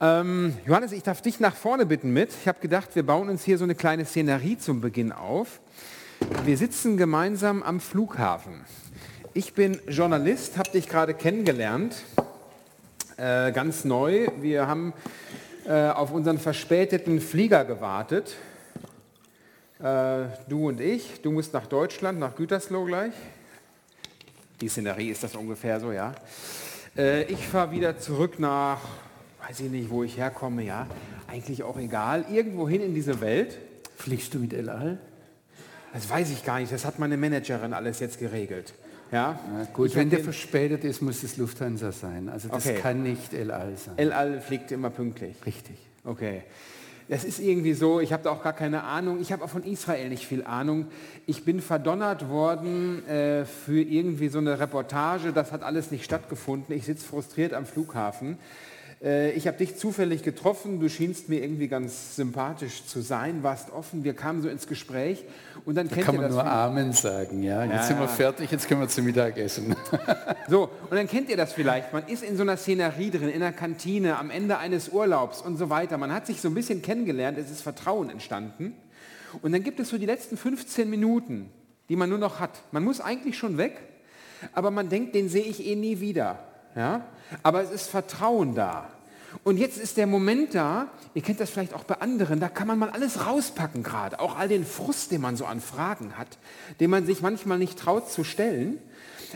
Ähm, Johannes, ich darf dich nach vorne bitten mit. Ich habe gedacht, wir bauen uns hier so eine kleine Szenerie zum Beginn auf. Wir sitzen gemeinsam am Flughafen. Ich bin Journalist, habe dich gerade kennengelernt, äh, ganz neu. Wir haben äh, auf unseren verspäteten Flieger gewartet. Äh, du und ich. Du musst nach Deutschland, nach Gütersloh gleich. Die Szenerie ist das ungefähr so, ja. Äh, ich fahre wieder zurück nach weiß ich nicht, wo ich herkomme, ja, eigentlich auch egal, irgendwo hin in diese Welt. Fliegst du mit El Al? Das weiß ich gar nicht, das hat meine Managerin alles jetzt geregelt. Ja, ja gut, wenn der verspätet ist, muss es Lufthansa sein. Also das okay. kann nicht El Al sein. El Al fliegt immer pünktlich. Richtig. Okay. Das ist irgendwie so, ich habe da auch gar keine Ahnung. Ich habe auch von Israel nicht viel Ahnung. Ich bin verdonnert worden äh, für irgendwie so eine Reportage. Das hat alles nicht stattgefunden. Ich sitze frustriert am Flughafen. Äh, ich habe dich zufällig getroffen, du schienst mir irgendwie ganz sympathisch zu sein, warst offen, wir kamen so ins Gespräch und dann da kennt kann man nur Amen sagen, ja. Jetzt ja, sind wir fertig, jetzt können wir zum Mittagessen. so, und dann kennt ihr das vielleicht, man ist in so einer Szenerie drin, in einer Kantine, am Ende eines Urlaubs und so weiter. Man hat sich so ein bisschen kennengelernt, es ist Vertrauen entstanden. Und dann gibt es so die letzten 15 Minuten, die man nur noch hat. Man muss eigentlich schon weg, aber man denkt, den sehe ich eh nie wieder. Ja? Aber es ist Vertrauen da. Und jetzt ist der Moment da, ihr kennt das vielleicht auch bei anderen, da kann man mal alles rauspacken gerade, auch all den Frust, den man so an Fragen hat, den man sich manchmal nicht traut zu stellen.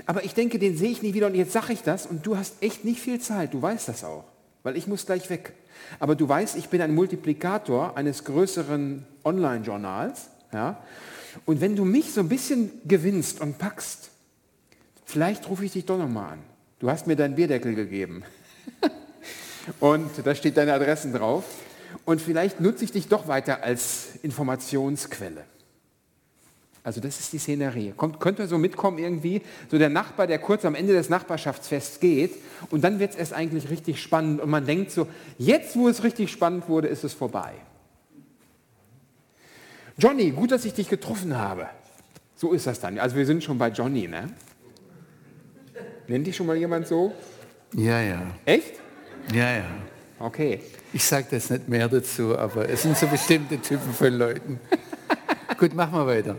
Aber ich denke, den sehe ich nie wieder und jetzt sage ich das und du hast echt nicht viel Zeit, du weißt das auch, weil ich muss gleich weg. Aber du weißt, ich bin ein Multiplikator eines größeren Online-Journals. Ja? Und wenn du mich so ein bisschen gewinnst und packst, vielleicht rufe ich dich doch nochmal an. Du hast mir deinen Bierdeckel gegeben. und da steht deine Adressen drauf. Und vielleicht nutze ich dich doch weiter als Informationsquelle. Also das ist die Szenerie. Kommt, könnt ihr so mitkommen irgendwie? So der Nachbar, der kurz am Ende des Nachbarschaftsfests geht und dann wird es erst eigentlich richtig spannend und man denkt so, jetzt wo es richtig spannend wurde, ist es vorbei. Johnny, gut, dass ich dich getroffen habe. So ist das dann. Also wir sind schon bei Johnny, ne? Nennt dich schon mal jemand so? Ja, ja. Echt? Ja, ja. Okay. Ich sage das nicht mehr dazu, aber es sind so bestimmte Typen von Leuten. Gut, machen wir weiter.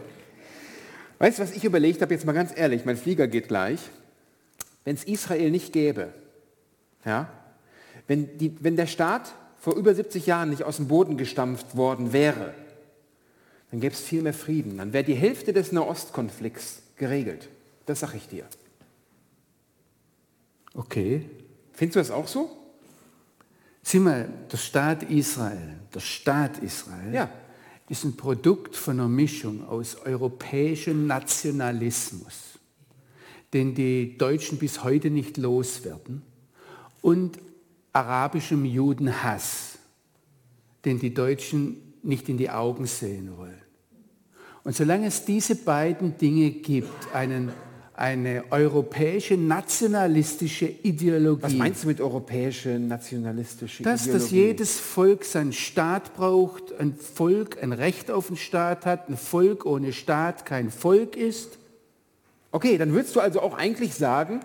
Weißt du, was ich überlegt habe, jetzt mal ganz ehrlich, mein Flieger geht gleich. Wenn es Israel nicht gäbe, ja, wenn, die, wenn der Staat vor über 70 Jahren nicht aus dem Boden gestampft worden wäre, dann gäbe es viel mehr Frieden. Dann wäre die Hälfte des Nahostkonflikts geregelt. Das sage ich dir. Okay. Findest du das auch so? Sieh mal, der Staat Israel, der Staat Israel ja. ist ein Produkt von einer Mischung aus europäischem Nationalismus, den die Deutschen bis heute nicht loswerden, und arabischem Judenhass, den die Deutschen nicht in die Augen sehen wollen. Und solange es diese beiden Dinge gibt, einen eine europäische nationalistische Ideologie. Was meinst du mit europäische nationalistische dass, Ideologie? Dass jedes Volk seinen Staat braucht, ein Volk ein Recht auf den Staat hat, ein Volk ohne Staat kein Volk ist. Okay, dann würdest du also auch eigentlich sagen,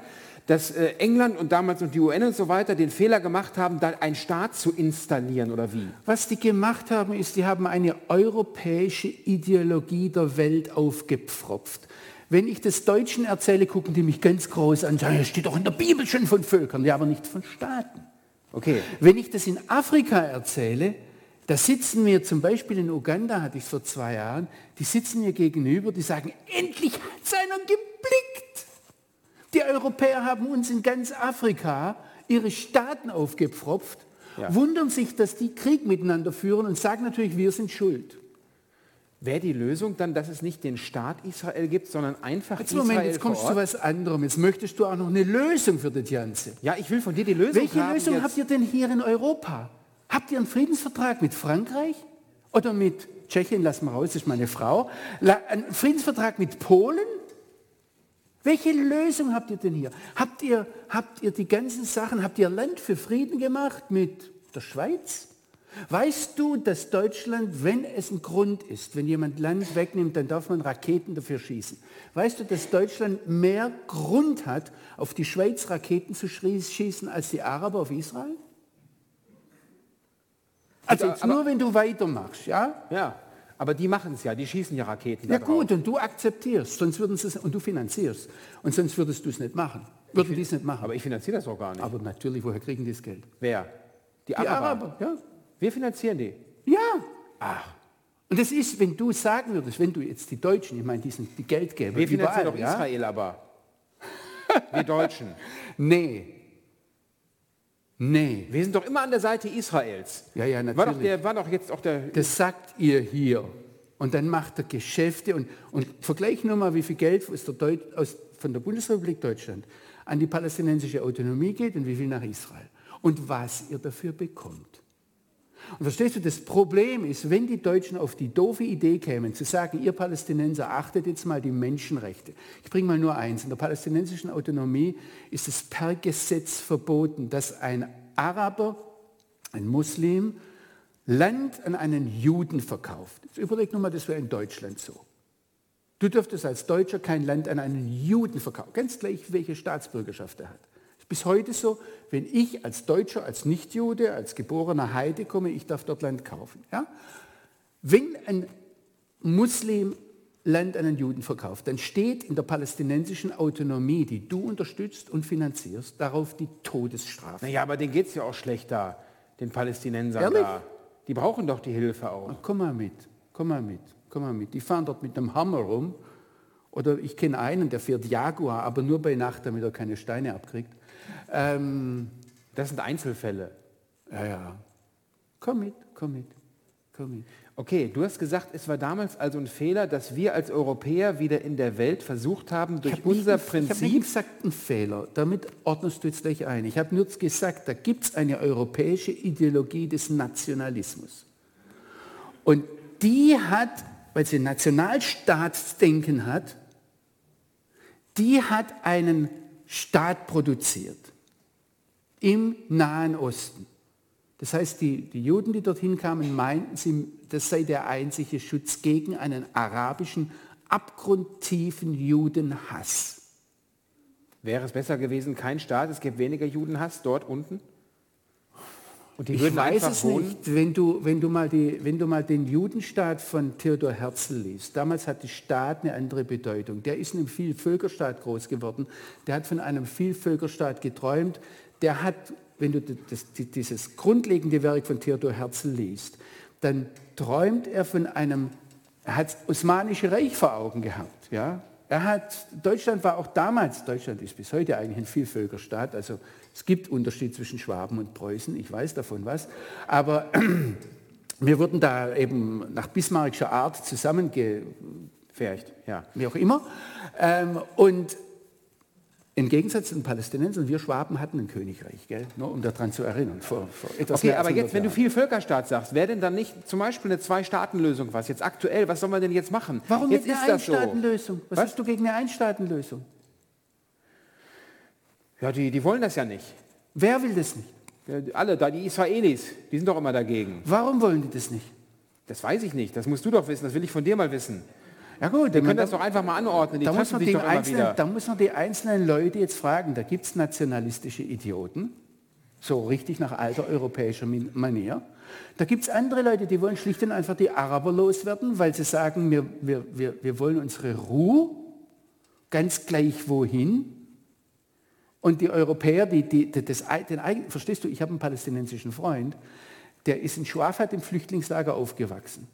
dass äh, England und damals und die UN und so weiter den Fehler gemacht haben, da einen Staat zu installieren oder wie? Was die gemacht haben, ist, die haben eine europäische Ideologie der Welt aufgepfropft. Wenn ich das Deutschen erzähle, gucken die mich ganz groß an, sagen, das steht doch in der Bibel schon von Völkern, ja, aber nicht von Staaten. Okay. Wenn ich das in Afrika erzähle, da sitzen mir zum Beispiel in Uganda, hatte ich es vor zwei Jahren, die sitzen mir gegenüber, die sagen, endlich hat es einer geblickt. Die Europäer haben uns in ganz Afrika ihre Staaten aufgepfropft, ja. wundern sich, dass die Krieg miteinander führen und sagen natürlich, wir sind schuld. Wäre die Lösung dann, dass es nicht den Staat Israel gibt, sondern einfach jetzt Israel Moment, jetzt kommst du zu was anderem. Jetzt möchtest du auch noch eine Lösung für das Ganze. Ja, ich will von dir die Lösung Welche haben Lösung jetzt. habt ihr denn hier in Europa? Habt ihr einen Friedensvertrag mit Frankreich oder mit Tschechien, lassen wir raus, das ist meine Frau, einen Friedensvertrag mit Polen? Welche Lösung habt ihr denn hier? Habt ihr, habt ihr die ganzen Sachen, habt ihr Land für Frieden gemacht mit der Schweiz? Weißt du, dass Deutschland, wenn es ein Grund ist, wenn jemand Land wegnimmt, dann darf man Raketen dafür schießen. Weißt du, dass Deutschland mehr Grund hat, auf die Schweiz Raketen zu schießen, als die Araber auf Israel? Also Aber- jetzt nur, wenn du weitermachst, ja? Ja, aber die machen es ja, die schießen ja Raketen. Ja gut, und du akzeptierst, sonst würden sie es, und du finanzierst. Und sonst würdest du es nicht machen. Würden die es nicht machen. Aber ich finanziere das auch gar nicht. Aber natürlich, woher kriegen die das Geld? Wer? Die Die Araber. Araber, ja. Wir finanzieren die. Ja. Ach. Und das ist, wenn du sagen würdest, wenn du jetzt die Deutschen, ich meine, die sind die Geldgeber, Wir finanzieren überall, doch ja? Israel aber. Wir Deutschen. Nee. Nee. Wir sind doch immer an der Seite Israels. Ja, ja, War doch, natürlich. der, war doch jetzt auch der... Das sagt ihr hier. Und dann macht er Geschäfte und, und vergleich nur mal, wie viel Geld aus der Deut aus, von der Bundesrepublik Deutschland an die palästinensische Autonomie geht und wie viel nach Israel. Und was ihr dafür bekommt. Und verstehst du, das Problem ist, wenn die Deutschen auf die doofe Idee kämen, zu sagen, ihr Palästinenser achtet jetzt mal die Menschenrechte. Ich bringe mal nur eins. In der palästinensischen Autonomie ist es per Gesetz verboten, dass ein Araber, ein Muslim, Land an einen Juden verkauft. Jetzt überleg nur mal, das wäre in Deutschland so. Du dürftest als Deutscher kein Land an einen Juden verkaufen, ganz gleich, welche Staatsbürgerschaft er hat. Bis heute so, wenn ich als Deutscher, als Nichtjude, als geborener Heide komme, ich darf dort Land kaufen. Ja? Wenn ein Muslim Land an einen Juden verkauft, dann steht in der palästinensischen Autonomie, die du unterstützt und finanzierst, darauf die Todesstrafe. Naja, aber denen geht es ja auch schlechter, den Palästinensern Ehrlich? da. Die brauchen doch die Hilfe auch. Komm mal mit, komm mal mit, komm mal mit. Die fahren dort mit einem Hammer rum. Oder ich kenne einen, der fährt Jaguar, aber nur bei Nacht, damit er keine Steine abkriegt. Ähm, Das sind Einzelfälle. ja, ja. Komm mit, komm mit, komm mit. Okay, du hast gesagt, es war damals also ein Fehler, dass wir als Europäer wieder in der Welt versucht haben, durch habe unser nicht, Ich habe nicht Prinzip... gesagt, ein Fehler. Damit ordnest du jetzt gleich ein. Ich habe nur gesagt, da gibt es eine europäische Ideologie des Nationalismus. Und die hat, weil sie Nationalstaatsdenken hat, die hat einen Staat produziert im Nahen Osten. Das heißt, die, die Juden, die dorthin kamen, meinten, sie, das sei der einzige Schutz gegen einen arabischen, abgrundtiefen Judenhass. Wäre es besser gewesen, kein Staat, es gibt weniger Judenhass dort unten? Und die Ich würden weiß einfach es wohnen? nicht, wenn du, wenn, du mal die, wenn du mal den Judenstaat von Theodor Herzl liest. Damals hatte Staat eine andere Bedeutung. Der ist in einem Vielvölkerstaat groß geworden. Der hat von einem Vielvölkerstaat geträumt. Der hat, wenn du das, dieses grundlegende Werk von Theodor Herzl liest, dann träumt er von einem, er hat das Osmanische Reich vor Augen gehabt. Ja? Er hat, Deutschland war auch damals, Deutschland ist bis heute eigentlich ein Vielvölkerstaat, also es gibt Unterschied zwischen Schwaben und Preußen, ich weiß davon was, aber wir wurden da eben nach bismarckischer Art zusammenge, Vielleicht, ja. wie auch immer. Ähm, und im Gegensatz zu den Palästinensern, wir Schwaben hatten ein Königreich, gell? nur um daran zu erinnern. Vor, vor etwas Okay, aber jetzt, 100 wenn du viel Völkerstaat sagst, wäre denn dann nicht zum Beispiel eine Zwei-Staaten-Lösung was? Jetzt aktuell, was soll man denn jetzt machen? Warum jetzt ist das so. Einstaatenlösung? Was, Was? hast du gegen eine Einstaatenlösung? Ja, die, die wollen das ja nicht. Wer will das nicht? Alle, da die Israelis, die sind doch immer dagegen. Warum wollen die das nicht? Das weiß ich nicht. Das musst du doch wissen. Das will ich von dir mal wissen. Ja gut, Wir können das doch einfach mal anordnen. Die da, muss man sich einzelnen, da muss man die einzelnen Leute jetzt fragen. Da gibt es nationalistische Idioten, so richtig nach alter europäischer Manier. Da gibt es andere Leute, die wollen schlicht und einfach die Araber loswerden, weil sie sagen, wir, wir, wir, wir wollen unsere Ruhe, ganz gleich wohin. Und die Europäer, die, die, das, den, eigen- verstehst du, ich habe einen palästinensischen Freund, der ist in Schwafat im Flüchtlingslager aufgewachsen.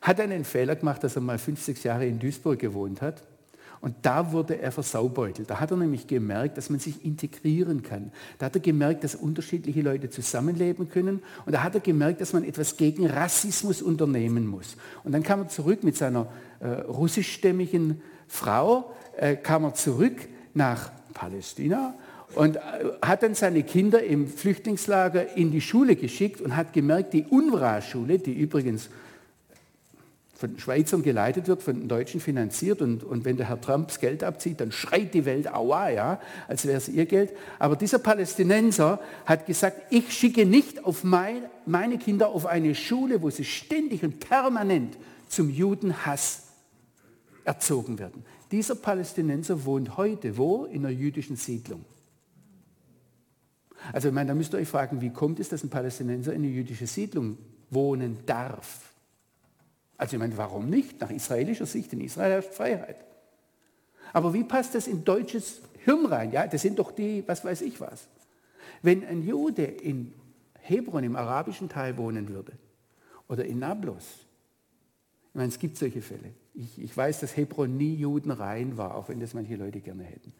Hat einen Fehler gemacht, dass er mal fünf, sechs Jahre in Duisburg gewohnt hat. Und da wurde er versaubeutelt. Da hat er nämlich gemerkt, dass man sich integrieren kann. Da hat er gemerkt, dass unterschiedliche Leute zusammenleben können. Und da hat er gemerkt, dass man etwas gegen Rassismus unternehmen muss. Und dann kam er zurück mit seiner äh, russischstämmigen Frau, äh, kam er zurück nach Palästina und äh, hat dann seine Kinder im Flüchtlingslager in die Schule geschickt und hat gemerkt, die UNRWA-Schule, die übrigens von Schweizern geleitet wird, von den Deutschen finanziert und, und wenn der Herr Trump das Geld abzieht, dann schreit die Welt Aua, ja, als wäre es ihr Geld. Aber dieser Palästinenser hat gesagt, ich schicke nicht auf mein, meine Kinder auf eine Schule, wo sie ständig und permanent zum Judenhass erzogen werden. Dieser Palästinenser wohnt heute wo? In einer jüdischen Siedlung. Also ich meine, da müsst ihr euch fragen, wie kommt es, dass ein Palästinenser in eine jüdische Siedlung wohnen darf. Also ich meine, warum nicht? Nach israelischer Sicht, in Israel herrscht Freiheit. Aber wie passt das in deutsches Hirn rein? Ja, das sind doch die, was weiß ich was. Wenn ein Jude in Hebron im arabischen Teil wohnen würde oder in Nablus, ich meine, es gibt solche Fälle. Ich, ich weiß, dass Hebron nie judenrein war, auch wenn das manche Leute gerne hätten.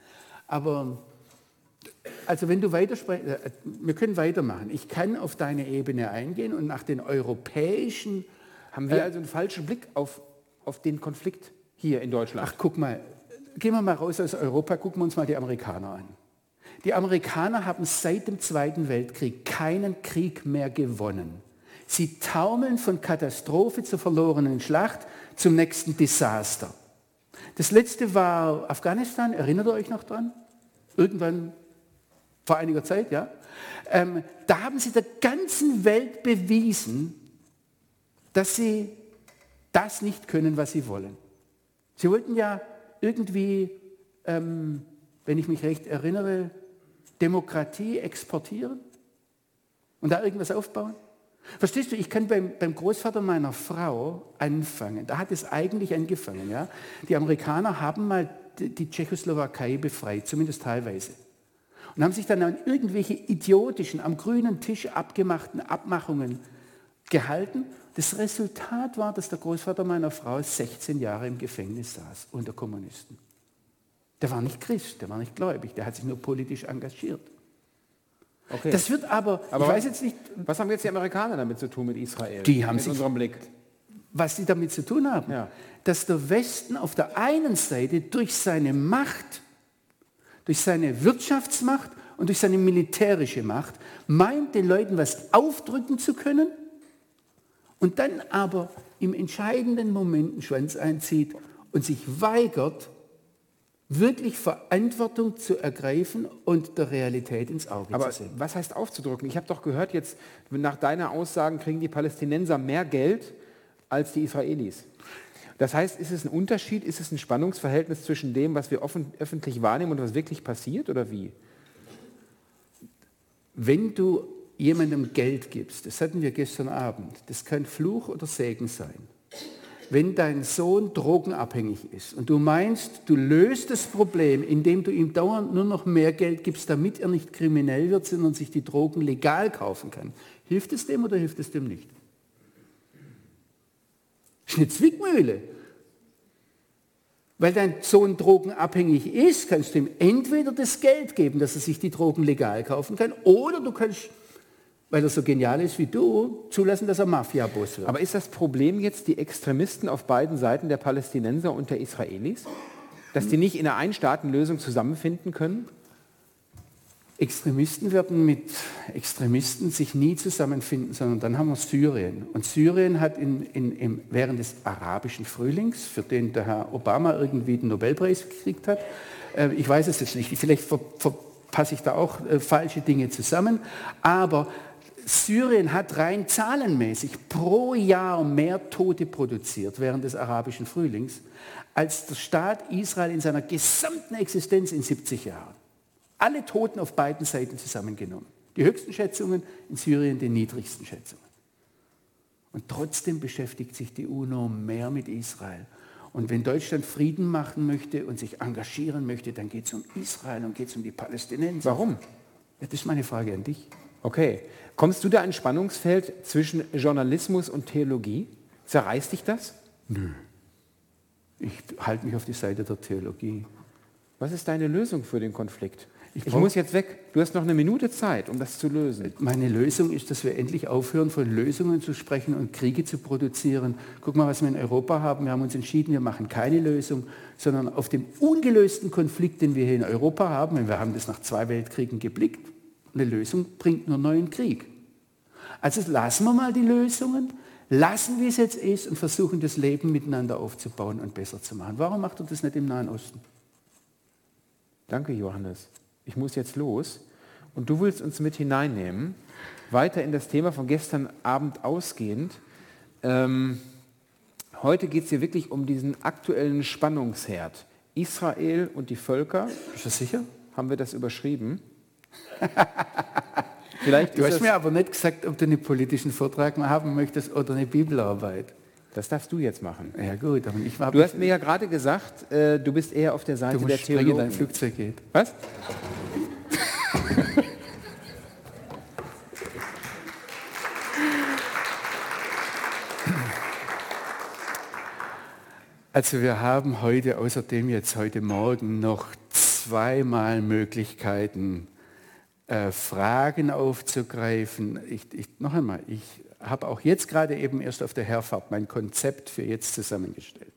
Aber also wenn du weitersprichst, äh, wir können weitermachen. Ich kann auf deine Ebene eingehen und nach den europäischen... Haben wir äh, also einen falschen Blick auf, auf den Konflikt hier in Deutschland? Ach, guck mal, gehen wir mal raus aus Europa, gucken wir uns mal die Amerikaner an. Die Amerikaner haben seit dem Zweiten Weltkrieg keinen Krieg mehr gewonnen. Sie taumeln von Katastrophe zur verlorenen Schlacht zum nächsten Desaster. Das letzte war Afghanistan, erinnert ihr euch noch dran? Irgendwann vor einiger Zeit, ja. Ähm, da haben sie der ganzen Welt bewiesen, dass sie das nicht können, was sie wollen. Sie wollten ja irgendwie, ähm, wenn ich mich recht erinnere, Demokratie exportieren und da irgendwas aufbauen. Verstehst du, ich kann beim, beim, Großvater meiner Frau anfangen. Da hat es eigentlich angefangen. Ja? Die Amerikaner haben mal die, die Tschechoslowakei befreit, zumindest teilweise. Und haben sich dann an irgendwelche idiotischen, am grünen Tisch abgemachten Abmachungen gehalten. Das Resultat war, dass der Großvater meiner Frau 16 Jahre im Gefängnis saß unter Kommunisten. Der war nicht Christ, der war nicht gläubig, der hat sich nur politisch engagiert. Okay. Das wird aber, aber ich weiß jetzt nicht. Was haben jetzt die Amerikaner damit zu tun mit Israel? Die haben in sich, unserem Blick. Was sie damit zu tun haben, ja. dass der Westen auf der einen Seite durch seine Macht, durch seine Wirtschaftsmacht und durch seine militärische Macht meint, den Leuten was aufdrücken zu können und dann aber im entscheidenden Moment einen Schwanz einzieht und sich weigert, wirklich Verantwortung zu ergreifen und der Realität ins Auge Aber zu sehen. Was heißt aufzudrücken? Ich habe doch gehört, jetzt nach deiner Aussagen kriegen die Palästinenser mehr Geld als die Israelis. Das heißt, ist es ein Unterschied, ist es ein Spannungsverhältnis zwischen dem, was wir offen, öffentlich wahrnehmen und was wirklich passiert oder wie? Wenn du jemandem Geld gibst, das hatten wir gestern Abend, das kann Fluch oder Segen sein wenn dein Sohn drogenabhängig ist und du meinst, du löst das Problem, indem du ihm dauernd nur noch mehr Geld gibst, damit er nicht kriminell wird, sondern sich die Drogen legal kaufen kann, hilft es dem oder hilft es dem nicht? Das ist eine Zwickmühle. Weil dein Sohn drogenabhängig ist, kannst du ihm entweder das Geld geben, dass er sich die Drogen legal kaufen kann, oder du kannst weil er so genial ist wie du, zulassen, dass er Mafia-Boss wird. Aber ist das Problem jetzt die Extremisten auf beiden Seiten der Palästinenser und der Israelis? Dass die nicht in einer Einstaatenlösung zusammenfinden können? Extremisten werden mit Extremisten sich nie zusammenfinden, sondern dann haben wir Syrien. Und Syrien hat in, in, in, während des arabischen Frühlings, für den der Herr Obama irgendwie den Nobelpreis gekriegt hat, äh, ich weiß es jetzt nicht, vielleicht verpasse ich da auch äh, falsche Dinge zusammen, aber Syrien hat rein zahlenmäßig pro Jahr mehr Tote produziert während des arabischen Frühlings als der Staat Israel in seiner gesamten Existenz in 70 Jahren. Alle Toten auf beiden Seiten zusammengenommen. Die höchsten Schätzungen in Syrien, die niedrigsten Schätzungen. Und trotzdem beschäftigt sich die UNO mehr mit Israel. Und wenn Deutschland Frieden machen möchte und sich engagieren möchte, dann geht es um Israel und geht es um die Palästinenser. Warum? Ja, das ist meine Frage an dich. Okay. Kommst du da ein Spannungsfeld zwischen Journalismus und Theologie? Zerreißt dich das? Nö. Ich halte mich auf die Seite der Theologie. Was ist deine Lösung für den Konflikt? Ich, ich muss jetzt weg. Du hast noch eine Minute Zeit, um das zu lösen. Meine Lösung ist, dass wir endlich aufhören, von Lösungen zu sprechen und Kriege zu produzieren. Guck mal, was wir in Europa haben. Wir haben uns entschieden, wir machen keine Lösung, sondern auf dem ungelösten Konflikt, den wir hier in Europa haben, und wir haben das nach zwei Weltkriegen geblickt, eine Lösung bringt nur neuen Krieg. Also lassen wir mal die Lösungen, lassen, wie es jetzt ist und versuchen, das Leben miteinander aufzubauen und besser zu machen. Warum macht er das nicht im Nahen Osten? Danke, Johannes. Ich muss jetzt los. Und du willst uns mit hineinnehmen, weiter in das Thema von gestern Abend ausgehend. Ähm, heute geht es hier wirklich um diesen aktuellen Spannungsherd. Israel und die Völker. Bist du sicher? Haben wir das überschrieben? Vielleicht Du hast mir aber nicht gesagt, ob du einen politischen Vortrag mal haben möchtest oder eine Bibelarbeit. Das darfst du jetzt machen. Ja gut, aber ich war... Du hast mir ja gerade gesagt, äh, du bist eher auf der Seite du der musst springen, dein Theologen. Flugzeug geht. Was? Also wir haben heute außerdem jetzt heute Morgen noch zweimal Möglichkeiten, äh, Fragen aufzugreifen. Ich, ich, noch einmal, ich habe auch jetzt gerade eben erst auf der Herfahrt mein Konzept für jetzt zusammengestellt.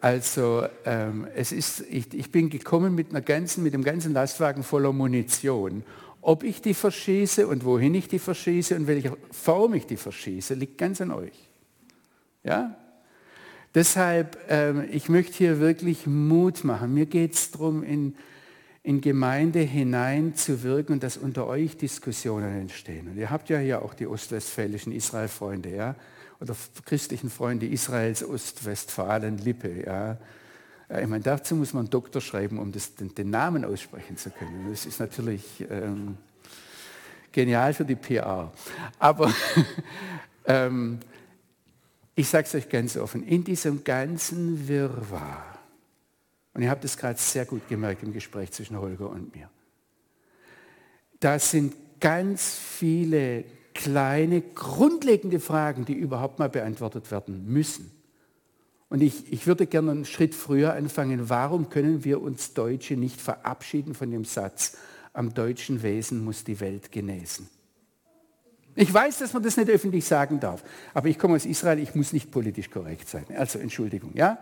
Also ähm, es ist, ich, ich bin gekommen mit, einer ganzen, mit dem ganzen Lastwagen voller Munition. Ob ich die verschieße und wohin ich die verschieße und welcher Form ich die verschieße, liegt ganz an euch. Ja? Deshalb, ähm, ich möchte hier wirklich Mut machen. Mir geht es darum, in, in Gemeinde hineinzuwirken und dass unter euch Diskussionen entstehen. Und ihr habt ja hier auch die ostwestfälischen Israel-Freunde, ja, oder christlichen Freunde Israels, Ostwestfalen, Lippe, ja. Ja, Ich meine, dazu muss man Doktor schreiben, um das, den, den Namen aussprechen zu können. Das ist natürlich ähm, genial für die PR. Aber ähm, ich sage es euch ganz offen, in diesem ganzen Wirrwarr, und ihr habt es gerade sehr gut gemerkt im Gespräch zwischen Holger und mir, da sind ganz viele kleine, grundlegende Fragen, die überhaupt mal beantwortet werden müssen. Und ich, ich würde gerne einen Schritt früher anfangen. Warum können wir uns Deutsche nicht verabschieden von dem Satz, am deutschen Wesen muss die Welt genesen? Ich weiß, dass man das nicht öffentlich sagen darf, aber ich komme aus Israel, ich muss nicht politisch korrekt sein. Also Entschuldigung, ja.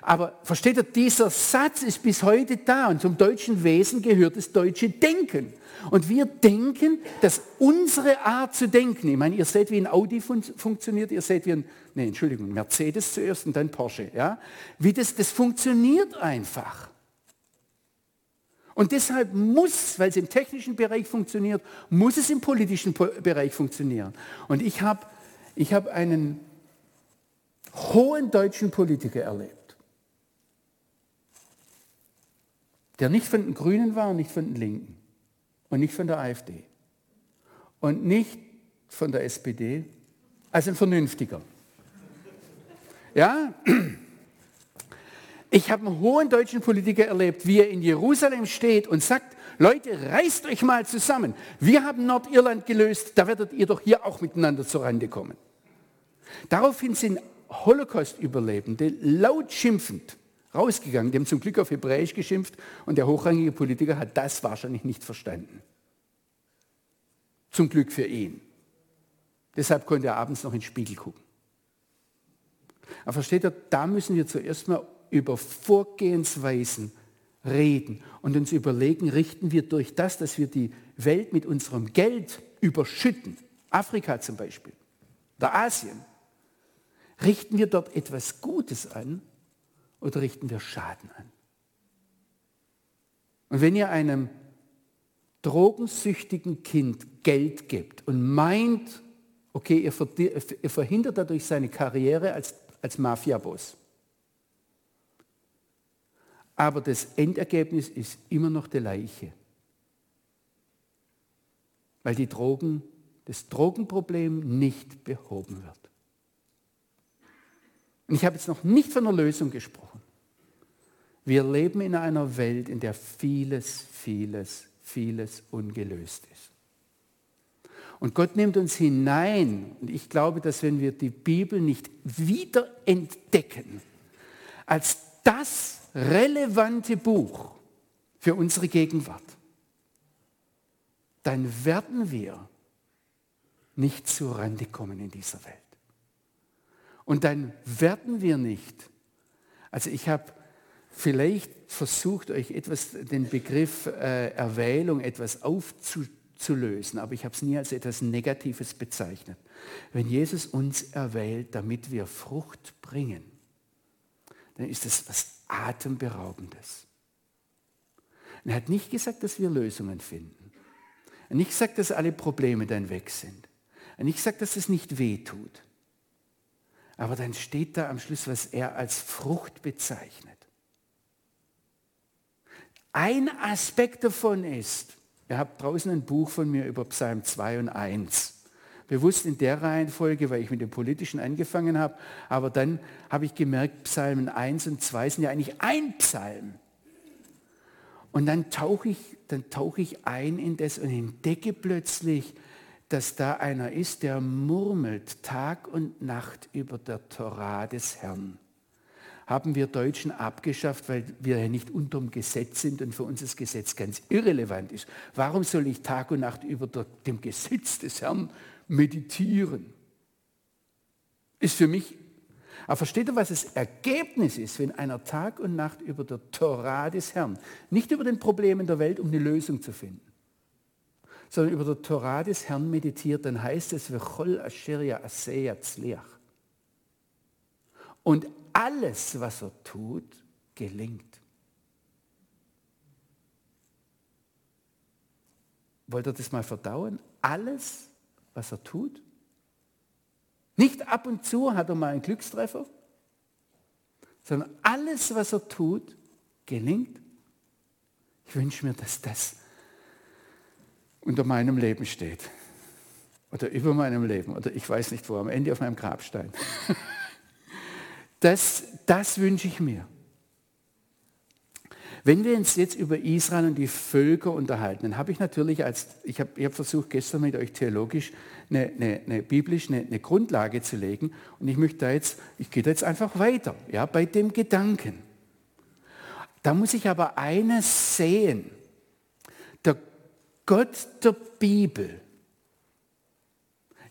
Aber versteht ihr, dieser Satz ist bis heute da und zum deutschen Wesen gehört das deutsche Denken. Und wir denken, dass unsere Art zu denken, ich meine, ihr seht, wie ein Audi fun funktioniert, ihr seht, wie ein, nee, Entschuldigung, Mercedes zuerst und dann Porsche, ja. Wie das, das funktioniert einfach. Und deshalb muss, weil es im technischen Bereich funktioniert, muss es im politischen Po- Bereich funktionieren. Und ich habe ich hab einen hohen deutschen Politiker erlebt, der nicht von den Grünen war nicht von den Linken und nicht von der AfD und nicht von der SPD, also ein Vernünftiger. Ja, ich habe einen hohen deutschen Politiker erlebt, wie er in Jerusalem steht und sagt, Leute, reißt euch mal zusammen. Wir haben Nordirland gelöst, da werdet ihr doch hier auch miteinander zurande kommen. Daraufhin sind Holocaust-Überlebende laut schimpfend rausgegangen. Die haben zum Glück auf Hebräisch geschimpft und der hochrangige Politiker hat das wahrscheinlich nicht verstanden. Zum Glück für ihn. Deshalb konnte er abends noch in den Spiegel gucken. Aber versteht ihr, da müssen wir zuerst mal über Vorgehensweisen reden und uns überlegen, richten wir durch das, dass wir die Welt mit unserem Geld überschütten, Afrika zum Beispiel, oder Asien, richten wir dort etwas Gutes an oder richten wir Schaden an? Und wenn ihr einem drogensüchtigen Kind Geld gibt und meint, okay, ihr verhindert dadurch seine Karriere als, als Mafiaboss, aber das Endergebnis ist immer noch die Leiche. Weil die Drogen, das Drogenproblem nicht behoben wird. Und ich habe jetzt noch nicht von einer Lösung gesprochen. Wir leben in einer Welt, in der vieles, vieles, vieles ungelöst ist. Und Gott nimmt uns hinein. Und ich glaube, dass wenn wir die Bibel nicht wieder entdecken, als das relevante Buch für unsere Gegenwart, dann werden wir nicht zur Rande kommen in dieser Welt. Und dann werden wir nicht, also ich habe vielleicht versucht, euch etwas den Begriff äh, Erwählung etwas aufzulösen, aber ich habe es nie als etwas Negatives bezeichnet. Wenn Jesus uns erwählt, damit wir Frucht bringen, dann ist es was Atemberaubendes. Er hat nicht gesagt, dass wir Lösungen finden. Er hat nicht gesagt, dass alle Probleme dann weg sind. Er hat nicht gesagt, dass es nicht weh tut. Aber dann steht da am Schluss, was er als Frucht bezeichnet. Ein Aspekt davon ist, Ihr habt draußen ein Buch von mir über Psalm 2 und 1. Bewusst in der Reihenfolge, weil ich mit dem Politischen angefangen habe. Aber dann habe ich gemerkt, Psalmen 1 und 2 sind ja eigentlich ein Psalm. Und dann tauche ich, dann tauche ich ein in das und entdecke plötzlich, dass da einer ist, der murmelt Tag und Nacht über der Torah des Herrn. Haben wir Deutschen abgeschafft, weil wir ja nicht unterm Gesetz sind und für uns das Gesetz ganz irrelevant ist. Warum soll ich Tag und Nacht über der, dem Gesetz des Herrn meditieren? Ist für mich aber versteht ihr, was das Ergebnis ist, wenn einer Tag und Nacht über der Torah des Herrn, nicht über den Problemen der Welt, um eine Lösung zu finden, sondern über der Torah des Herrn meditiert, dann heißt es, und alles, was er tut, gelingt. Wollt ihr das mal verdauen? Alles, was er tut, nicht ab und zu hat er mal einen Glückstreffer, sondern alles, was er tut, gelingt. Ich wünsche mir, dass das unter meinem Leben steht. Oder über meinem Leben. Oder ich weiß nicht wo, am Ende auf meinem Grabstein. Das, das wünsche ich mir. Wenn wir uns jetzt über Israel und die Völker unterhalten, dann habe ich natürlich als, ich habe ich hab versucht gestern mit euch theologisch eine, eine, eine biblisch eine, eine, Grundlage zu legen und ich möchte da jetzt, ich gehe da jetzt einfach weiter, ja, bei dem Gedanken. Da muss ich aber eines sehen. Der Gott der Bibel,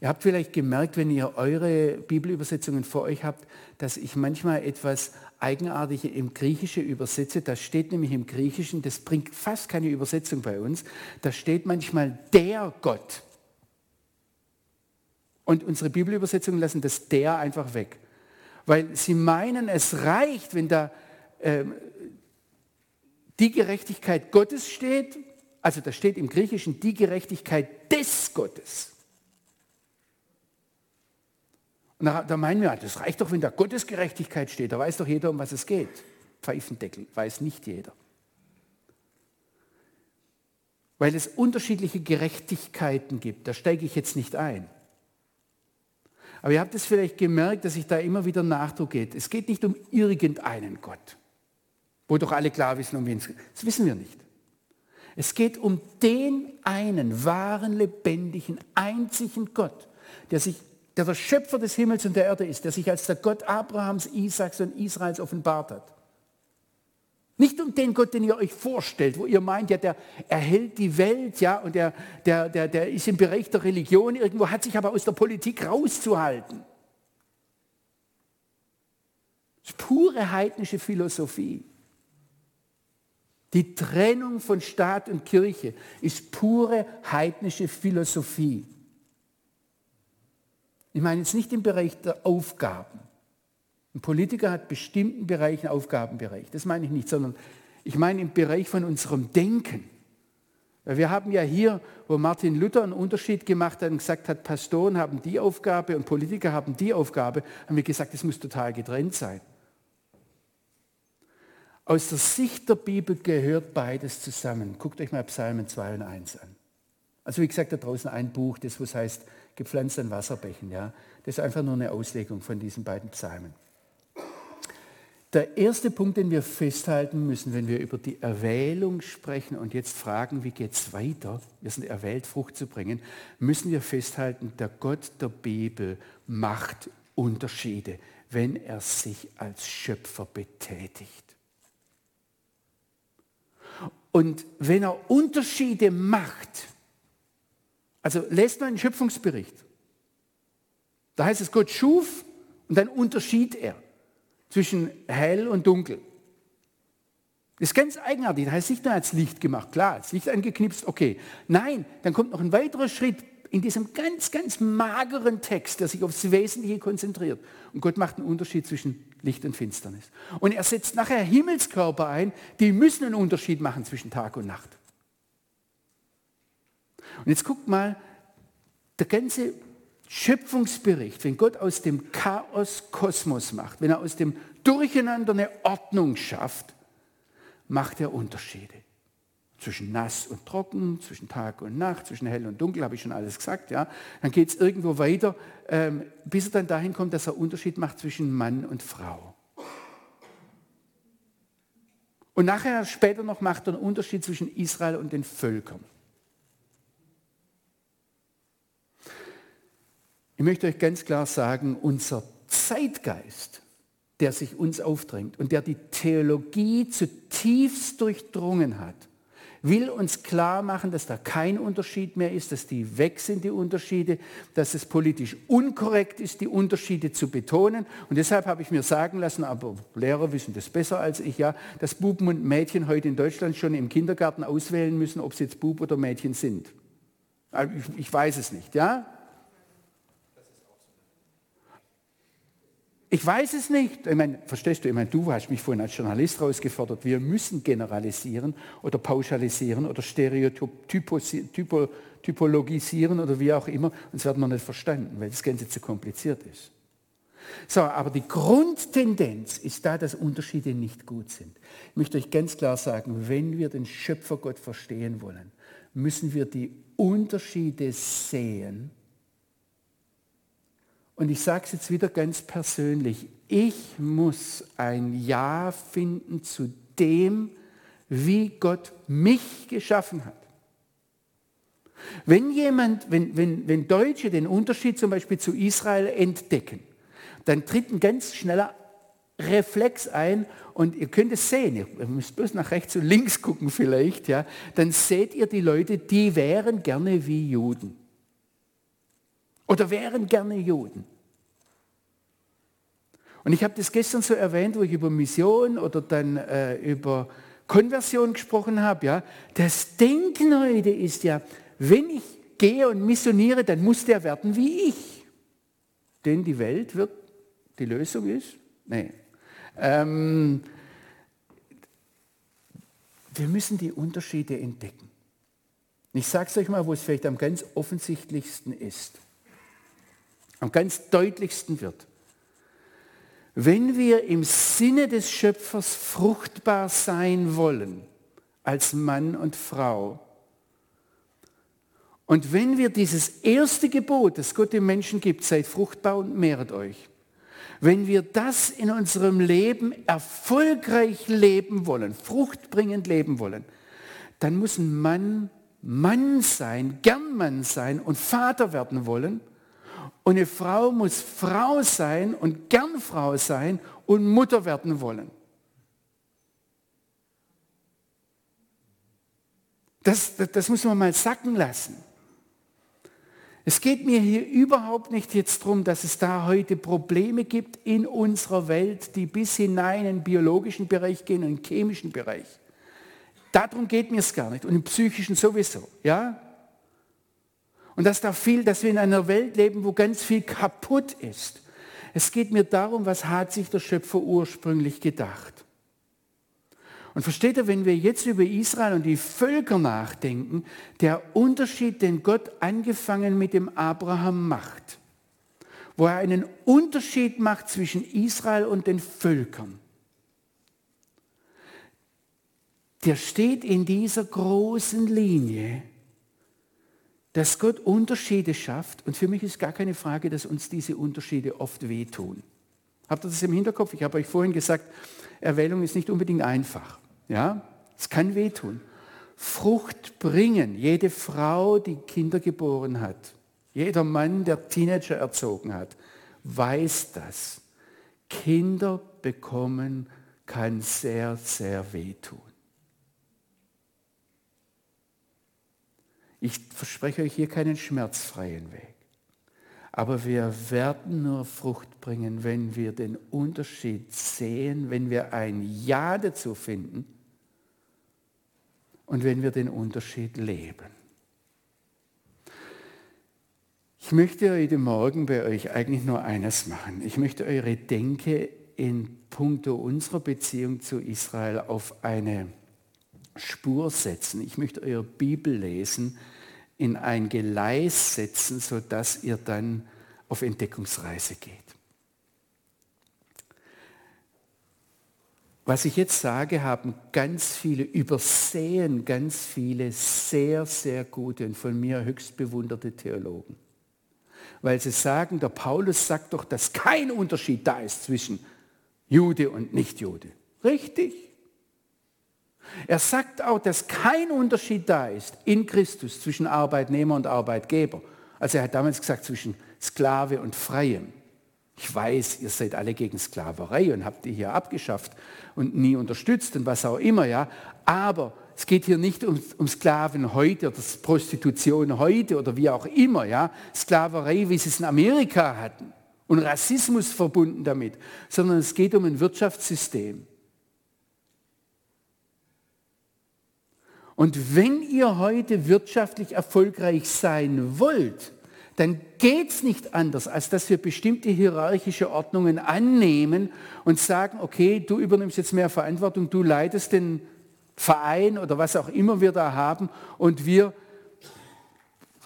Ihr habt vielleicht gemerkt, wenn ihr eure Bibelübersetzungen vor euch habt, dass ich manchmal etwas Eigenartige im Griechischen übersetze. Da steht nämlich im Griechischen, das bringt fast keine Übersetzung bei uns, da steht manchmal der Gott. Und unsere Bibelübersetzungen lassen das der einfach weg. Weil sie meinen, es reicht, wenn da ähm, die Gerechtigkeit Gottes steht, also da steht im Griechischen die Gerechtigkeit des Gottes. Und da, da meinen wir, das reicht doch, wenn da Gottesgerechtigkeit steht. Da weiß doch jeder, um was es geht. Pfeifendeckel weiß nicht jeder. Weil es unterschiedliche Gerechtigkeiten gibt. Da steige ich jetzt nicht ein. Aber ihr habt es vielleicht gemerkt, dass sich da immer wieder Nachdruck geht. Es geht nicht um irgendeinen Gott, wo doch alle klar wissen, um wen es geht. Das wissen wir nicht. Es geht um den einen wahren, lebendigen, einzigen Gott, der sich der der Schöpfer des Himmels und der Erde ist, der sich als der Gott Abrahams, Isaaks und Israels offenbart hat. Nicht um den Gott, den ihr euch vorstellt, wo ihr meint, ja, der erhält die Welt, ja, und der, der, der, der ist im Bereich der Religion irgendwo, hat sich aber aus der Politik rauszuhalten. Das ist pure heidnische Philosophie. Die Trennung von Staat und Kirche ist pure heidnische Philosophie. Ich meine jetzt nicht im Bereich der Aufgaben. Ein Politiker hat bestimmten Bereichen Aufgabenbereich. Das meine ich nicht, sondern ich meine im Bereich von unserem Denken. Wir haben ja hier, wo Martin Luther einen Unterschied gemacht hat und gesagt hat, Pastoren haben die Aufgabe und Politiker haben die Aufgabe, haben wir gesagt, es muss total getrennt sein. Aus der Sicht der Bibel gehört beides zusammen. Guckt euch mal Psalmen 2 und 1 an. Also wie gesagt, da draußen ein Buch, das was heißt gepflanzt an Wasserbächen. Ja? Das ist einfach nur eine Auslegung von diesen beiden Psalmen. Der erste Punkt, den wir festhalten müssen, wenn wir über die Erwählung sprechen und jetzt fragen, wie geht es weiter, wir sind erwählt, Frucht zu bringen, müssen wir festhalten, der Gott der Bibel macht Unterschiede, wenn er sich als Schöpfer betätigt. Und wenn er Unterschiede macht, also lest mal einen Schöpfungsbericht. Da heißt es, Gott schuf und dann unterschied er zwischen hell und dunkel. Das ist ganz eigenartig. Das heißt nicht nur als Licht gemacht, klar, als Licht angeknipst, okay. Nein, dann kommt noch ein weiterer Schritt in diesem ganz, ganz mageren Text, der sich aufs Wesentliche konzentriert. Und Gott macht einen Unterschied zwischen Licht und Finsternis. Und er setzt nachher Himmelskörper ein, die müssen einen Unterschied machen zwischen Tag und Nacht. Und jetzt guckt mal, der ganze Schöpfungsbericht, wenn Gott aus dem Chaos Kosmos macht, wenn er aus dem Durcheinander eine Ordnung schafft, macht er Unterschiede. zwischen nass und trocken, zwischen Tag und Nacht, zwischen hell und dunkel, habe ich schon alles gesagt. Ja. Dann geht es irgendwo weiter, ähm, bis er dann dahin kommt, dass er Unterschied macht zwischen Mann und Frau. Und nachher, später noch, macht er einen Unterschied zwischen Israel und den Völkern. Ich möchte euch ganz klar sagen, unser Zeitgeist, der sich uns aufdrängt und der die Theologie zutiefst durchdrungen hat, will uns klar machen, dass da kein Unterschied mehr ist, dass die weg sind, die Unterschiede, dass es politisch unkorrekt ist, die Unterschiede zu betonen. Und deshalb habe ich mir sagen lassen, aber Lehrer wissen das besser als ich, ja, dass Buben und Mädchen heute in Deutschland schon im Kindergarten auswählen müssen, ob sie jetzt Bub oder Mädchen sind. Also ich, ich weiß es nicht, ja. Ich weiß es nicht. Ich meine, verstehst du, ich meine, du hast mich vorhin als Journalist herausgefordert, wir müssen generalisieren oder pauschalisieren oder stereotypologisieren oder wie auch immer, sonst werden wir nicht verstanden, weil das Ganze zu kompliziert ist. So, aber die Grundtendenz ist da, dass Unterschiede nicht gut sind. Ich möchte euch ganz klar sagen, wenn wir den Schöpfergott verstehen wollen, müssen wir die Unterschiede sehen und ich sage es jetzt wieder ganz persönlich, ich muss ein Ja finden zu dem, wie Gott mich geschaffen hat. Wenn jemand, wenn, wenn, wenn Deutsche den Unterschied zum Beispiel zu Israel entdecken, dann tritt ein ganz schneller Reflex ein und ihr könnt es sehen, ihr müsst bloß nach rechts und links gucken vielleicht, ja, dann seht ihr die Leute, die wären gerne wie Juden. Oder wären gerne Juden. Und ich habe das gestern so erwähnt, wo ich über Mission oder dann äh, über Konversion gesprochen habe. Ja. Das Denken heute ist ja, wenn ich gehe und missioniere, dann muss der werden wie ich. Denn die Welt wird die Lösung ist? Nee. Ähm, wir müssen die Unterschiede entdecken. Ich sage es euch mal, wo es vielleicht am ganz offensichtlichsten ist, am ganz deutlichsten wird. Wenn wir im Sinne des Schöpfers fruchtbar sein wollen, als Mann und Frau, und wenn wir dieses erste Gebot, das Gott dem Menschen gibt, seid fruchtbar und mehret euch, wenn wir das in unserem Leben erfolgreich leben wollen, fruchtbringend leben wollen, dann muss ein Mann Mann sein, gern Mann sein und Vater werden wollen und eine Frau muss Frau sein und gern Frau sein und Mutter werden wollen. Das, das, das, muss man mal sacken lassen. Es geht mir hier überhaupt nicht jetzt darum, dass es da heute Probleme gibt in unserer Welt, die bis hinein in den biologischen Bereich gehen und chemischen Bereich. Darum geht mir es gar nicht und im psychischen sowieso. Ja? Und dass da viel, dass wir in einer Welt leben, wo ganz viel kaputt ist. Es geht mir darum, was hat sich der Schöpfer ursprünglich gedacht. Und versteht ihr, wenn wir jetzt über Israel und die Völker nachdenken, der Unterschied, den Gott angefangen mit dem Abraham macht, wo er einen Unterschied macht zwischen Israel und den Völkern, der steht in dieser großen Linie dass Gott Unterschiede schafft. Und für mich ist gar keine Frage, dass uns diese Unterschiede oft wehtun. Habt ihr das im Hinterkopf? Ich habe euch vorhin gesagt, Erwählung ist nicht unbedingt einfach. Ja, es kann wehtun. Frucht bringen, jede Frau, die Kinder geboren hat, jeder Mann, der Teenager erzogen hat, weiß das. Kinder bekommen kann sehr, sehr wehtun. Ich verspreche euch hier keinen schmerzfreien Weg. Aber wir werden nur Frucht bringen, wenn wir den Unterschied sehen, wenn wir ein Ja dazu finden und wenn wir den Unterschied leben. Ich möchte heute Morgen bei euch eigentlich nur eines machen. Ich möchte eure Denke in puncto unserer Beziehung zu Israel auf eine Spur setzen. Ich möchte eure Bibel lesen in ein Gleis setzen, sodass ihr dann auf Entdeckungsreise geht. Was ich jetzt sage, haben ganz viele übersehen, ganz viele sehr, sehr gute und von mir höchst bewunderte Theologen. Weil sie sagen, der Paulus sagt doch, dass kein Unterschied da ist zwischen Jude und Nichtjude. Richtig. Er sagt auch, dass kein Unterschied da ist in Christus zwischen Arbeitnehmer und Arbeitgeber. Also er hat damals gesagt zwischen Sklave und Freiem. Ich weiß, ihr seid alle gegen Sklaverei und habt die hier abgeschafft und nie unterstützt und was auch immer, ja. Aber es geht hier nicht um, um Sklaven heute oder Prostitution heute oder wie auch immer, ja. Sklaverei, wie sie es in Amerika hatten und Rassismus verbunden damit, sondern es geht um ein Wirtschaftssystem. Und wenn ihr heute wirtschaftlich erfolgreich sein wollt, dann geht es nicht anders, als dass wir bestimmte hierarchische Ordnungen annehmen und sagen, okay, du übernimmst jetzt mehr Verantwortung, du leitest den Verein oder was auch immer wir da haben und wir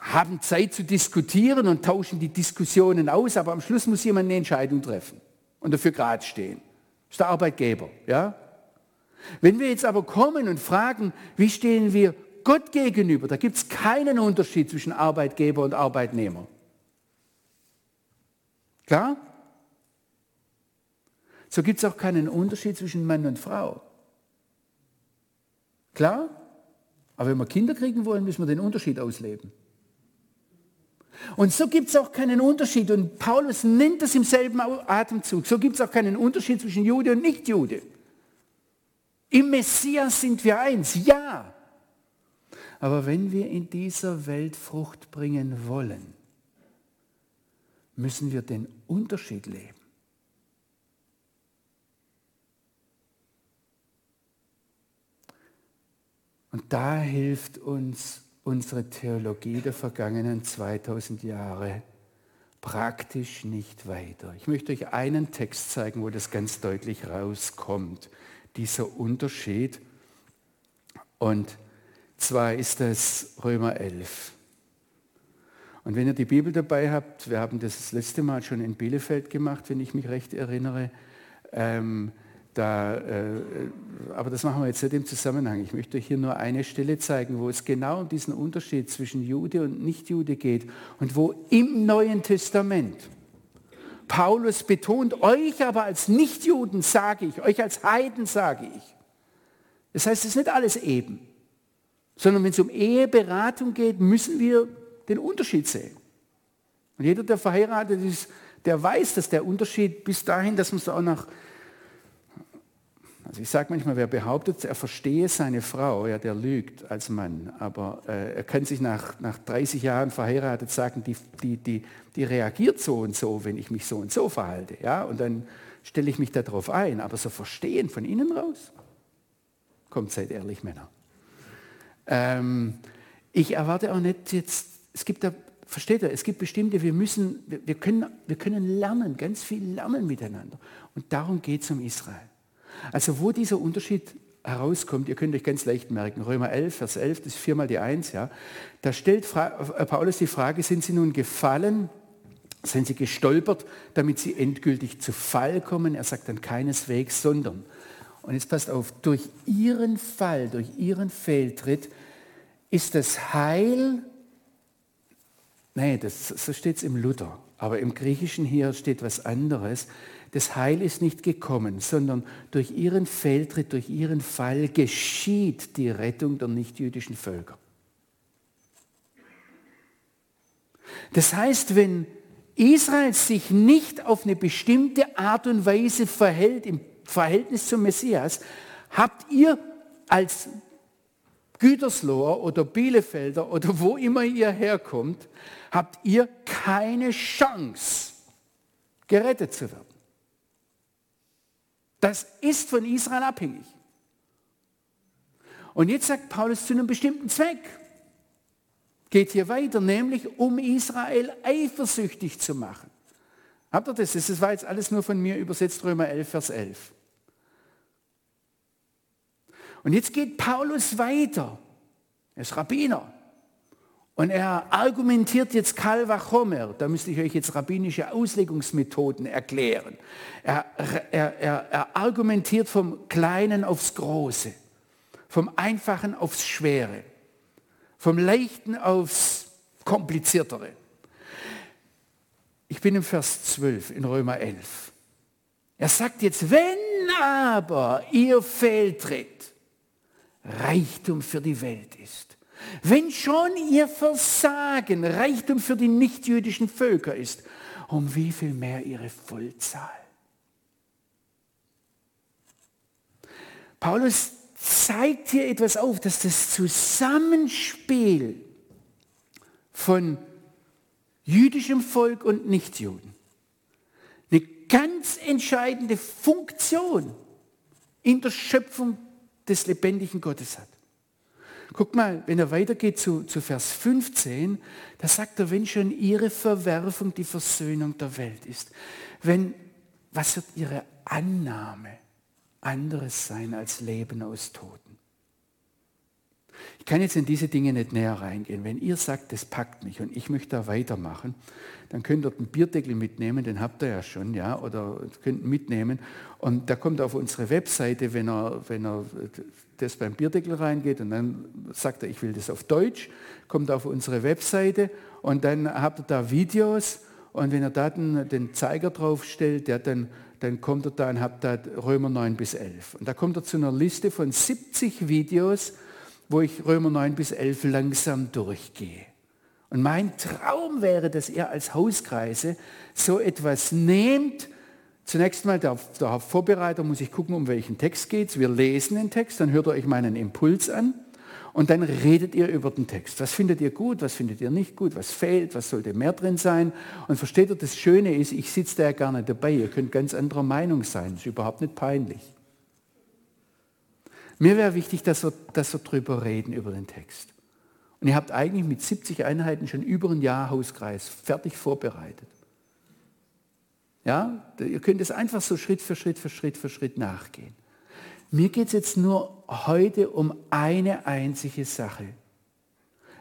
haben Zeit zu diskutieren und tauschen die Diskussionen aus, aber am Schluss muss jemand eine Entscheidung treffen und dafür gerade stehen. Das ist der Arbeitgeber. Ja? Wenn wir jetzt aber kommen und fragen, wie stehen wir Gott gegenüber, da gibt es keinen Unterschied zwischen Arbeitgeber und Arbeitnehmer. Klar? So gibt es auch keinen Unterschied zwischen Mann und Frau. Klar? Aber wenn wir Kinder kriegen wollen, müssen wir den Unterschied ausleben. Und so gibt es auch keinen Unterschied. Und Paulus nennt das im selben Atemzug. So gibt es auch keinen Unterschied zwischen Jude und Nichtjude. Im Messias sind wir eins, ja. Aber wenn wir in dieser Welt Frucht bringen wollen, müssen wir den Unterschied leben. Und da hilft uns unsere Theologie der vergangenen 2000 Jahre praktisch nicht weiter. Ich möchte euch einen Text zeigen, wo das ganz deutlich rauskommt, dieser Unterschied. Und zwar ist das Römer 11. Und wenn ihr die Bibel dabei habt, wir haben das, das letzte Mal schon in Bielefeld gemacht, wenn ich mich recht erinnere, ähm, da, äh, aber das machen wir jetzt nicht im Zusammenhang. Ich möchte euch hier nur eine Stelle zeigen, wo es genau um diesen Unterschied zwischen Jude und Nichtjude geht und wo im Neuen Testament Paulus betont, euch aber als Nichtjuden sage ich, euch als Heiden sage ich. Das heißt, es ist nicht alles eben sondern wenn es um Eheberatung geht, müssen wir den Unterschied sehen. Und jeder, der verheiratet ist, der weiß, dass der Unterschied bis dahin, dass man es auch nach, also ich sage manchmal, wer behauptet, er verstehe seine Frau, ja, der lügt als Mann, aber äh, er kann sich nach, nach 30 Jahren verheiratet sagen, die, die, die, die reagiert so und so, wenn ich mich so und so verhalte, ja, und dann stelle ich mich darauf ein, aber so verstehen von innen raus, kommt seid ehrlich Männer. Ähm, ich erwarte auch nicht jetzt, es gibt da, versteht ihr, es gibt bestimmte, wir müssen, wir, wir, können, wir können lernen, ganz viel lernen miteinander. Und darum geht es um Israel. Also wo dieser Unterschied herauskommt, ihr könnt euch ganz leicht merken, Römer 11, Vers 11, das ist viermal die Eins, ja, da stellt äh, Paulus die Frage, sind sie nun gefallen, sind sie gestolpert, damit sie endgültig zu Fall kommen? Er sagt dann keineswegs, sondern und jetzt passt auf, durch ihren Fall, durch ihren Fehltritt ist das Heil, nee, das, so steht es im Luther, aber im Griechischen hier steht was anderes. Das Heil ist nicht gekommen, sondern durch ihren Fehltritt, durch ihren Fall geschieht die Rettung der nichtjüdischen Völker. Das heißt, wenn Israel sich nicht auf eine bestimmte Art und Weise verhält im Verhältnis zum Messias, habt ihr als Gütersloher oder Bielefelder oder wo immer ihr herkommt, habt ihr keine Chance, gerettet zu werden. Das ist von Israel abhängig. Und jetzt sagt Paulus zu einem bestimmten Zweck. Geht hier weiter, nämlich um Israel eifersüchtig zu machen. Habt ihr das? Das war jetzt alles nur von mir übersetzt, Römer 11, Vers 11. Und jetzt geht Paulus weiter. Er ist Rabbiner. Und er argumentiert jetzt Kalvachomer, da müsste ich euch jetzt rabbinische Auslegungsmethoden erklären. Er, er, er, er argumentiert vom Kleinen aufs Große, vom Einfachen aufs Schwere, vom Leichten aufs Kompliziertere. Ich bin im Vers 12 in Römer 11. Er sagt jetzt, wenn aber ihr fehltritt, Reichtum für die Welt ist, wenn schon ihr Versagen Reichtum für die nichtjüdischen Völker ist, um wie viel mehr ihre Vollzahl? Paulus zeigt hier etwas auf, dass das Zusammenspiel von jüdischem Volk und Nichtjuden eine ganz entscheidende Funktion in der Schöpfung des lebendigen Gottes hat. Guck mal, wenn er weitergeht zu, zu Vers 15, da sagt er, wenn schon ihre Verwerfung die Versöhnung der Welt ist, wenn, was wird ihre Annahme anderes sein als Leben aus Toten? Ich kann jetzt in diese Dinge nicht näher reingehen. Wenn ihr sagt, das packt mich und ich möchte da weitermachen, dann könnt ihr einen Bierdeckel mitnehmen, den habt ihr ja schon, ja, oder könnt mitnehmen. Und da kommt auf unsere Webseite, wenn er, wenn er das beim Bierdeckel reingeht und dann sagt er, ich will das auf Deutsch, kommt auf unsere Webseite und dann habt ihr da Videos und wenn er da den, den Zeiger drauf stellt, ja, dann, dann kommt er da und habt da Römer 9 bis 11. Und da kommt er zu einer Liste von 70 Videos, wo ich Römer 9 bis 11 langsam durchgehe. Und mein Traum wäre, dass ihr als Hauskreise so etwas nehmt. Zunächst mal, der, der Vorbereiter muss ich gucken, um welchen Text geht es. Wir lesen den Text, dann hört ihr euch meinen Impuls an und dann redet ihr über den Text. Was findet ihr gut, was findet ihr nicht gut, was fehlt, was sollte mehr drin sein. Und versteht ihr, das Schöne ist, ich sitze da ja gar nicht dabei. Ihr könnt ganz anderer Meinung sein. Das ist überhaupt nicht peinlich. Mir wäre wichtig, dass wir, dass wir drüber reden, über den Text. Und ihr habt eigentlich mit 70 Einheiten schon über ein Jahr Hauskreis fertig vorbereitet. Ja, ihr könnt es einfach so Schritt für Schritt für Schritt für Schritt nachgehen. Mir geht es jetzt nur heute um eine einzige Sache.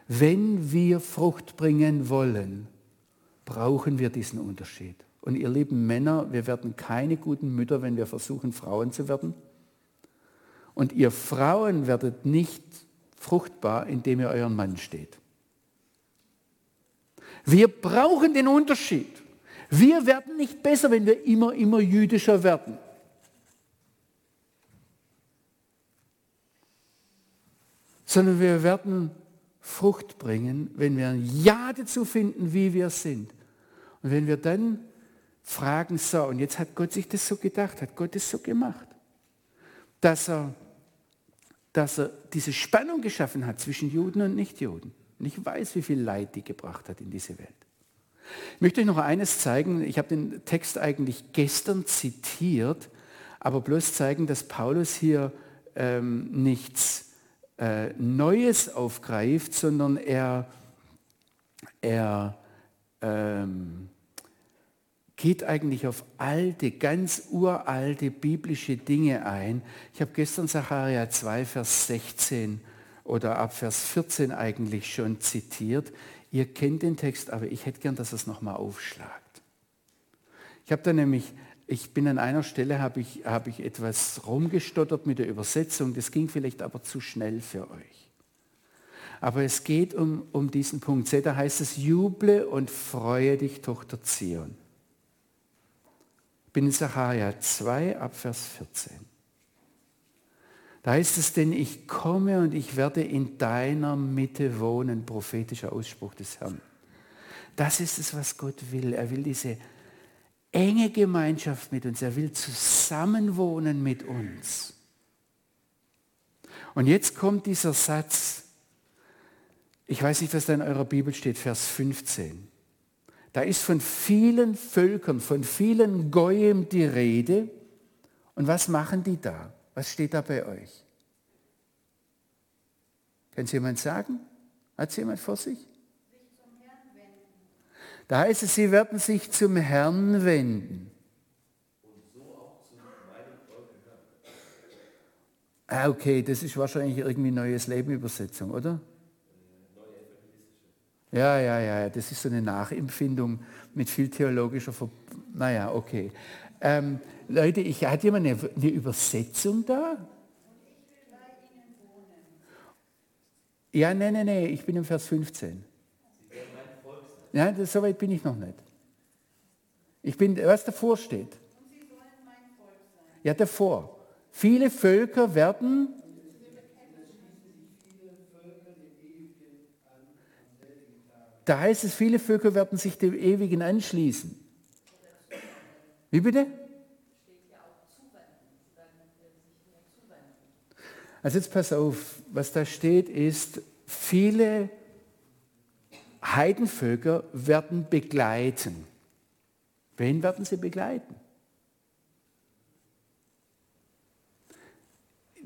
Wenn wir Frucht bringen wollen, brauchen wir diesen Unterschied. Und ihr lieben Männer, wir werden keine guten Mütter, wenn wir versuchen, Frauen zu werden. Und ihr Frauen werdet nicht fruchtbar, indem ihr euren Mann steht. Wir brauchen den Unterschied. Wir werden nicht besser, wenn wir immer, immer jüdischer werden. Sondern wir werden Frucht bringen, wenn wir ein Ja dazu finden, wie wir sind. Und wenn wir dann fragen, so, und jetzt hat Gott sich das so gedacht, hat Gott es so gemacht, dass er dass er diese Spannung geschaffen hat zwischen Juden und Nichtjuden. Und ich weiß, wie viel Leid die gebracht hat in diese Welt. Ich möchte euch noch eines zeigen. Ich habe den Text eigentlich gestern zitiert, aber bloß zeigen, dass Paulus hier ähm, nichts äh, Neues aufgreift, sondern er, er ähm, geht eigentlich auf alte, ganz uralte biblische Dinge ein. Ich habe gestern Sacharja 2, Vers 16 oder ab Vers 14 eigentlich schon zitiert. Ihr kennt den Text, aber ich hätte gern, dass es nochmal aufschlagt. Ich habe da nämlich, ich bin an einer Stelle, habe ich, habe ich etwas rumgestottert mit der Übersetzung, das ging vielleicht aber zu schnell für euch. Aber es geht um, um diesen Punkt. Seht, da heißt es, juble und freue dich, Tochter Zion bin in Sacharja 2 ab Vers 14. Da heißt es, denn ich komme und ich werde in deiner Mitte wohnen, prophetischer Ausspruch des Herrn. Das ist es, was Gott will. Er will diese enge Gemeinschaft mit uns. Er will zusammenwohnen mit uns. Und jetzt kommt dieser Satz, ich weiß nicht, was da in eurer Bibel steht, Vers 15. Da ist von vielen Völkern, von vielen Goyim die Rede. Und was machen die da? Was steht da bei euch? Kann es jemand sagen? Hat es jemand vor sich? Da heißt es, sie werden sich zum Herrn wenden. Ah, okay, das ist wahrscheinlich irgendwie neues Leben Übersetzung, oder? Ja, ja, ja, das ist so eine Nachempfindung mit viel theologischer Ver Naja, okay. Ähm, Leute, ich hatte jemand eine, eine Übersetzung da? Ja, nein, nein, nein, ich bin im Vers 15. Ja, das, so weit bin ich noch nicht. Ich bin, was davor steht. Ja, davor. Viele Völker werden Da heißt es, viele Völker werden sich dem Ewigen anschließen. Wie bitte? Also jetzt pass auf, was da steht ist, viele Heidenvölker werden begleiten. Wen werden sie begleiten?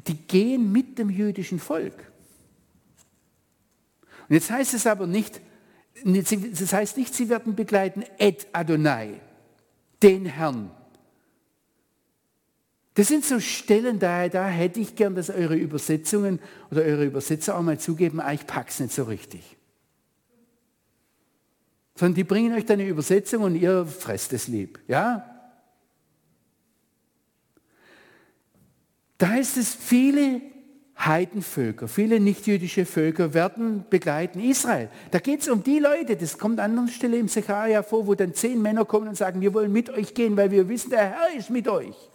Die gehen mit dem jüdischen Volk. Und jetzt heißt es aber nicht, das heißt nicht, sie werden begleiten Ed Adonai, den Herrn. Das sind so Stellen, da, da hätte ich gern, dass eure Übersetzungen oder eure Übersetzer auch mal zugeben, ah, ich pack's nicht so richtig. Sondern die bringen euch dann eine Übersetzung und ihr fresst es lieb. Ja? Da heißt es, viele Heidenvölker, viele nichtjüdische Völker werden begleiten Israel. Da geht es um die Leute, das kommt an anderer Stelle im Sacharja vor, wo dann zehn Männer kommen und sagen, wir wollen mit euch gehen, weil wir wissen, der Herr ist mit euch.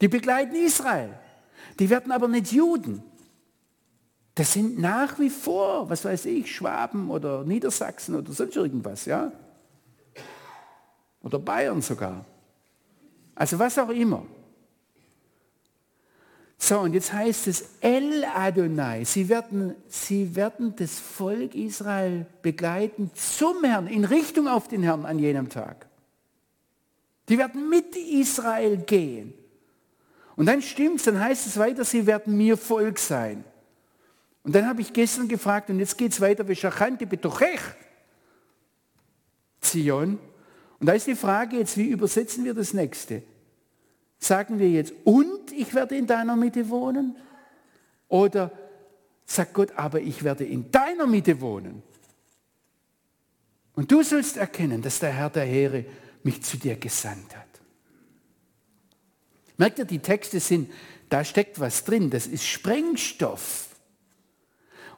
Die begleiten Israel. Die werden aber nicht Juden. Das sind nach wie vor, was weiß ich, Schwaben oder Niedersachsen oder sonst irgendwas, ja? Oder Bayern sogar. Also was auch immer. So, und jetzt heißt es El Adonai. Sie werden, sie werden das Volk Israel begleiten zum Herrn, in Richtung auf den Herrn an jenem Tag. Die werden mit Israel gehen. Und dann stimmt es, dann heißt es weiter, sie werden mir Volk sein. Und dann habe ich gestern gefragt, und jetzt geht es weiter, Veshachanti betochech, Zion. Und da ist die Frage jetzt, wie übersetzen wir das nächste? Sagen wir jetzt, und ich werde in deiner Mitte wohnen? Oder sagt Gott, aber ich werde in deiner Mitte wohnen? Und du sollst erkennen, dass der Herr der Heere mich zu dir gesandt hat. Merkt ihr, die Texte sind, da steckt was drin, das ist Sprengstoff.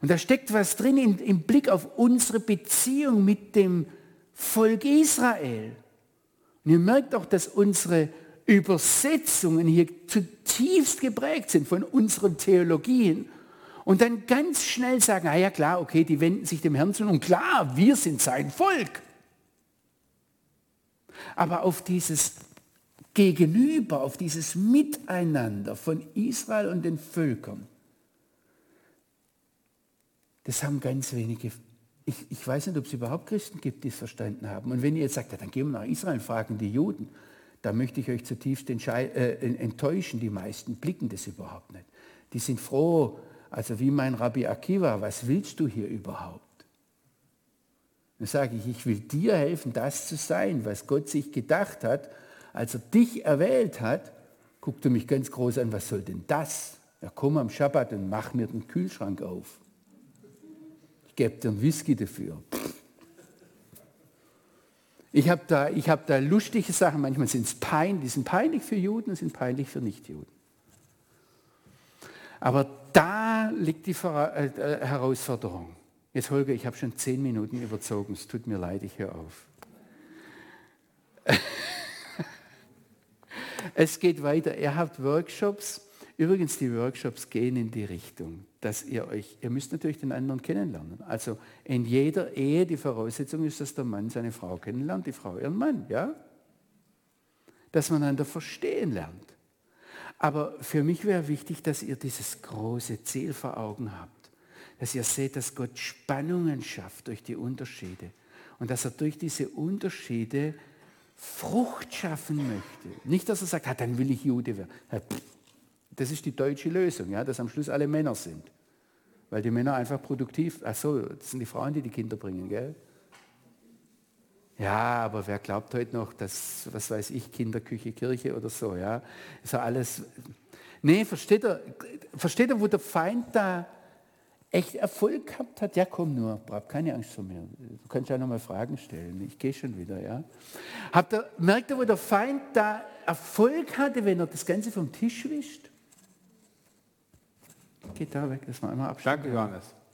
Und da steckt was drin im, im Blick auf unsere Beziehung mit dem Volk Israel. Und ihr merkt auch, dass unsere Übersetzungen hier zutiefst geprägt sind von unseren Theologien und dann ganz schnell sagen, ah ja klar, okay, die wenden sich dem Herrn zu und klar, wir sind sein Volk. Aber auf dieses Gegenüber, auf dieses Miteinander von Israel und den Völkern, das haben ganz wenige, ich, ich weiß nicht, ob es überhaupt Christen gibt, die es verstanden haben. Und wenn ihr jetzt sagt, ja, dann gehen wir nach Israel und fragen die Juden, da möchte ich euch zutiefst äh, enttäuschen. Die meisten blicken das überhaupt nicht. Die sind froh, also wie mein Rabbi Akiva, was willst du hier überhaupt? Dann sage ich, ich will dir helfen, das zu sein, was Gott sich gedacht hat, als er dich erwählt hat. Guck du mich ganz groß an, was soll denn das? Ja, komm am Schabbat und mach mir den Kühlschrank auf. Ich gebe dir einen Whisky dafür. Ich habe da, hab da lustige Sachen, manchmal sind es peinlich, die sind peinlich für Juden und sind peinlich für Nichtjuden. Aber da liegt die äh, äh, Herausforderung. Jetzt Holger, ich habe schon zehn Minuten überzogen, es tut mir leid, ich höre auf. es geht weiter. Ihr habt Workshops. Übrigens, die Workshops gehen in die Richtung dass ihr euch, ihr müsst natürlich den anderen kennenlernen. Also in jeder Ehe die Voraussetzung ist, dass der Mann seine Frau kennenlernt, die Frau ihren Mann, ja? Dass man einander verstehen lernt. Aber für mich wäre wichtig, dass ihr dieses große Ziel vor Augen habt. Dass ihr seht, dass Gott Spannungen schafft durch die Unterschiede. Und dass er durch diese Unterschiede Frucht schaffen möchte. Nicht, dass er sagt, ah, dann will ich Jude werden. Das ist die deutsche Lösung, ja, dass am Schluss alle Männer sind. Weil die Männer einfach produktiv, ach so, das sind die Frauen, die die Kinder bringen, gell? Ja, aber wer glaubt heute noch, dass, was weiß ich, Kinderküche, Kirche oder so, ja? Ist ja alles. Nee, versteht ihr, versteht ihr, wo der Feind da echt Erfolg gehabt hat? Ja, komm nur, hab keine Angst vor mir. Du kannst ja noch mal Fragen stellen. Ich gehe schon wieder, ja. Habt ihr, merkt ihr, wo der Feind da Erfolg hatte, wenn er das Ganze vom Tisch wischt? Geht da weg, das mal einmal abschalten. Danke, Johannes.